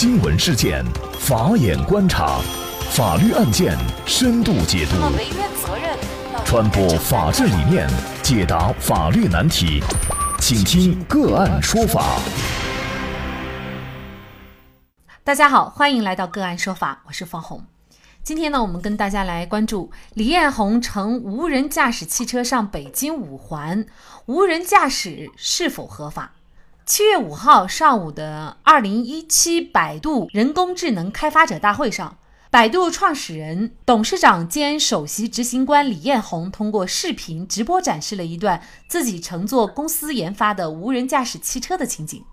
新闻事件，法眼观察，法律案件深度解读，责任传播法治理念，解答法律难题，请听个案说法。大家好，欢迎来到个案说法，我是方红。今天呢，我们跟大家来关注李彦宏乘无人驾驶汽车上北京五环，无人驾驶是否合法？七月五号上午的二零一七百度人工智能开发者大会上，百度创始人、董事长兼首席执行官李彦宏通过视频直播展示了一段自己乘坐公司研发的无人驾驶汽车的情景。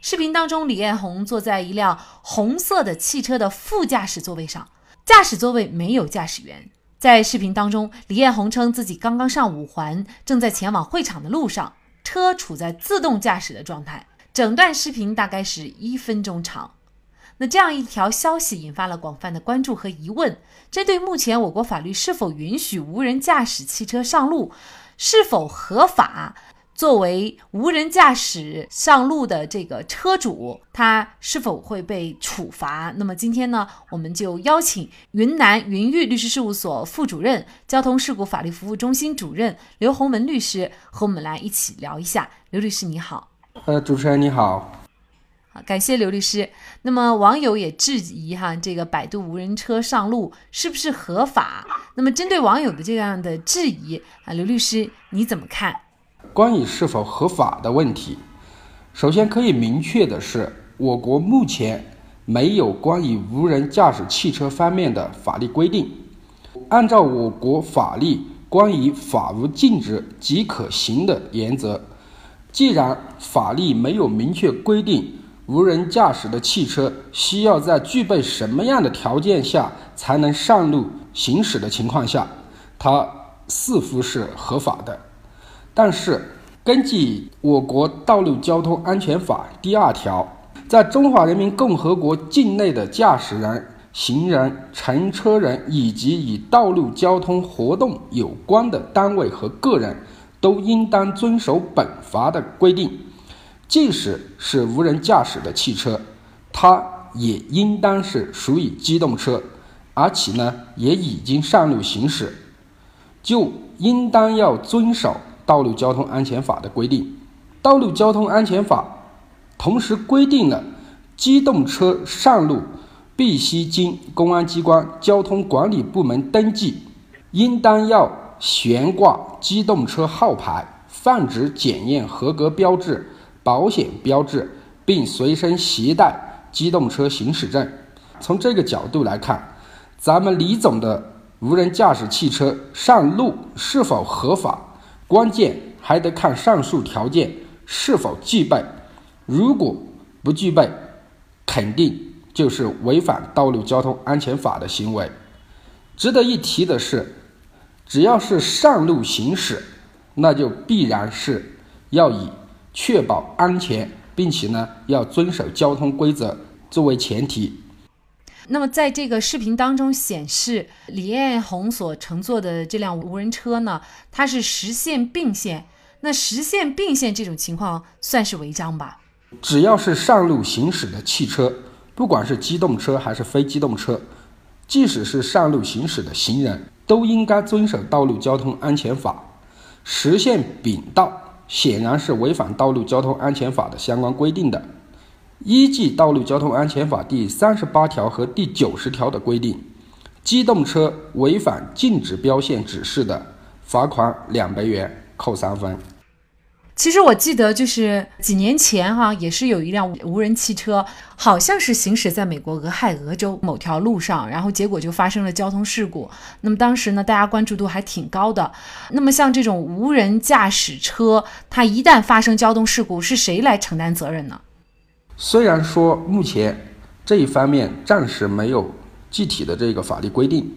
视频当中，李彦宏坐在一辆红色的汽车的副驾驶座位上，驾驶座位没有驾驶员。在视频当中，李彦宏称自己刚刚上五环，正在前往会场的路上。车处在自动驾驶的状态，整段视频大概是一分钟长。那这样一条消息引发了广泛的关注和疑问。针对目前我国法律是否允许无人驾驶汽车上路，是否合法？作为无人驾驶上路的这个车主，他是否会被处罚？那么今天呢，我们就邀请云南云玉律师事务所副主任、交通事故法律服务中心主任刘洪文律师和我们来一起聊一下。刘律师你好，呃，主持人你好，好，感谢刘律师。那么网友也质疑哈，这个百度无人车上路是不是合法？那么针对网友的这样的质疑啊，刘律师你怎么看？关于是否合法的问题，首先可以明确的是，我国目前没有关于无人驾驶汽车方面的法律规定。按照我国法律关于法无禁止即可行的原则，既然法律没有明确规定无人驾驶的汽车需要在具备什么样的条件下才能上路行驶的情况下，它似乎是合法的。但是，根据我国《道路交通安全法》第二条，在中华人民共和国境内的驾驶人、行人、乘车人以及与道路交通活动有关的单位和个人，都应当遵守本法的规定。即使是无人驾驶的汽车，它也应当是属于机动车，而且呢，也已经上路行驶，就应当要遵守。道路交通安全法的规定，道路交通安全法同时规定了机动车上路必须经公安机关交通管理部门登记，应当要悬挂机动车号牌、放置检验合格标志、保险标志，并随身携带机动车行驶证。从这个角度来看，咱们李总的无人驾驶汽车上路是否合法？关键还得看上述条件是否具备，如果不具备，肯定就是违反道路交通安全法的行为。值得一提的是，只要是上路行驶，那就必然是要以确保安全，并且呢要遵守交通规则作为前提。那么，在这个视频当中显示，李彦宏所乘坐的这辆无人车呢，它是实线并线。那实线并线这种情况算是违章吧？只要是上路行驶的汽车，不管是机动车还是非机动车，即使是上路行驶的行人，都应该遵守道路交通安全法。实线并道显然是违反道路交通安全法的相关规定的。依据《道路交通安全法》第三十八条和第九十条的规定，机动车违反禁止标线指示的，罚款两百元，扣三分。其实我记得，就是几年前哈，也是有一辆无人汽车，好像是行驶在美国俄亥俄州某条路上，然后结果就发生了交通事故。那么当时呢，大家关注度还挺高的。那么像这种无人驾驶车，它一旦发生交通事故，是谁来承担责任呢？虽然说目前这一方面暂时没有具体的这个法律规定，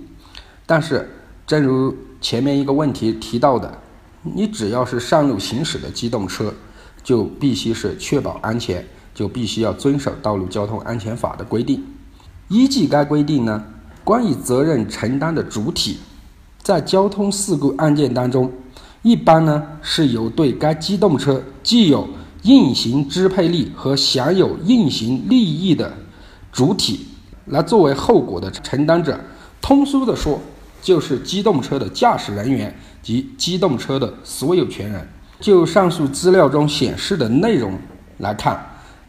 但是正如前面一个问题提到的，你只要是上路行驶的机动车，就必须是确保安全，就必须要遵守道路交通安全法的规定。依据该规定呢，关于责任承担的主体，在交通事故案件当中，一般呢是由对该机动车具有运行支配力和享有运行利益的主体，来作为后果的承担者。通俗的说，就是机动车的驾驶人员及机动车的所有权人。就上述资料中显示的内容来看，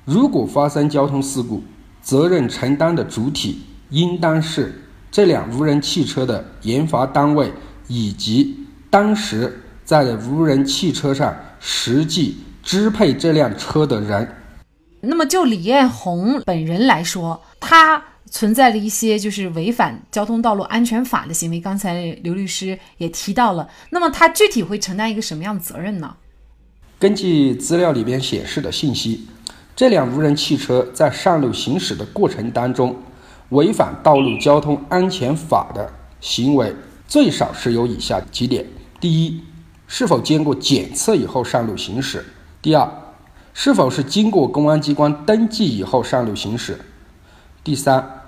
如果发生交通事故，责任承担的主体应当是这辆无人汽车的研发单位以及当时在无人汽车上实际支配这辆车的人。那么就李彦宏本人来说，他存在了一些就是违反交通道路安全法的行为。刚才刘律师也提到了，那么他具体会承担一个什么样的责任呢？根据资料里边显示的信息，这辆无人汽车在上路行驶的过程当中，违反道路交通安全法的行为最少是有以下几点：第一，是否经过检测以后上路行驶；第二，是否是经过公安机关登记以后上路行驶；第三，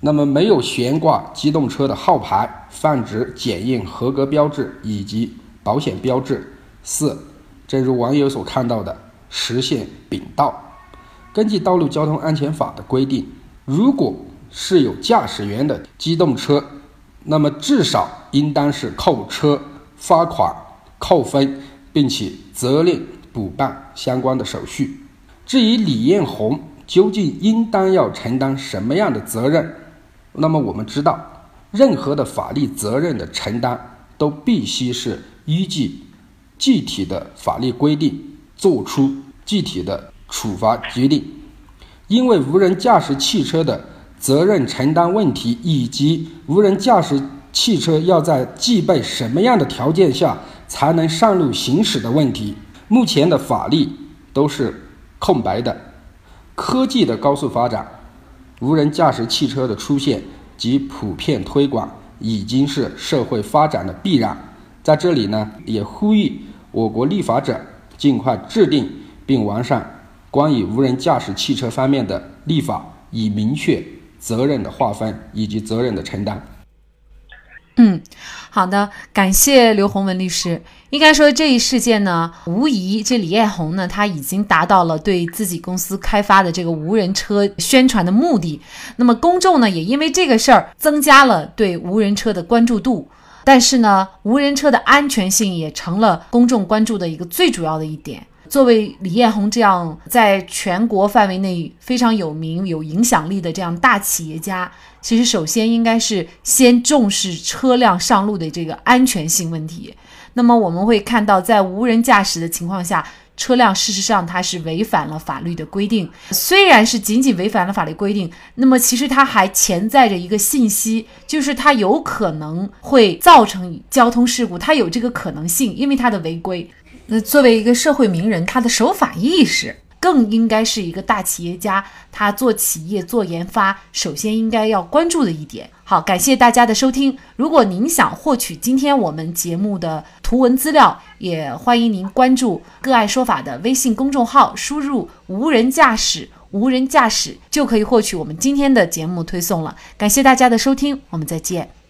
那么没有悬挂机动车的号牌、放置检验合格标志以及保险标志；四。正如网友所看到的，实现并道。根据《道路交通安全法》的规定，如果是有驾驶员的机动车，那么至少应当是扣车、罚款、扣分，并且责令补办相关的手续。至于李彦宏究竟应当要承担什么样的责任，那么我们知道，任何的法律责任的承担都必须是依据。具体的法律规定作出具体的处罚决定，因为无人驾驶汽车的责任承担问题，以及无人驾驶汽车要在具备什么样的条件下才能上路行驶的问题，目前的法律都是空白的。科技的高速发展，无人驾驶汽车的出现及普遍推广，已经是社会发展的必然。在这里呢，也呼吁。我国立法者尽快制定并完善关于无人驾驶汽车方面的立法，以明确责任的划分以及责任的承担。嗯，好的，感谢刘洪文律师。应该说这一事件呢，无疑这李彦宏呢，他已经达到了对自己公司开发的这个无人车宣传的目的。那么公众呢，也因为这个事儿增加了对无人车的关注度。但是呢，无人车的安全性也成了公众关注的一个最主要的一点。作为李彦宏这样在全国范围内非常有名、有影响力的这样大企业家，其实首先应该是先重视车辆上路的这个安全性问题。那么我们会看到，在无人驾驶的情况下。车辆事实上它是违反了法律的规定，虽然是仅仅违反了法律规定，那么其实它还潜在着一个信息，就是它有可能会造成交通事故，它有这个可能性，因为它的违规。那作为一个社会名人，他的守法意识。更应该是一个大企业家，他做企业做研发，首先应该要关注的一点。好，感谢大家的收听。如果您想获取今天我们节目的图文资料，也欢迎您关注“个爱说法”的微信公众号，输入“无人驾驶”，无人驾驶就可以获取我们今天的节目推送了。感谢大家的收听，我们再见。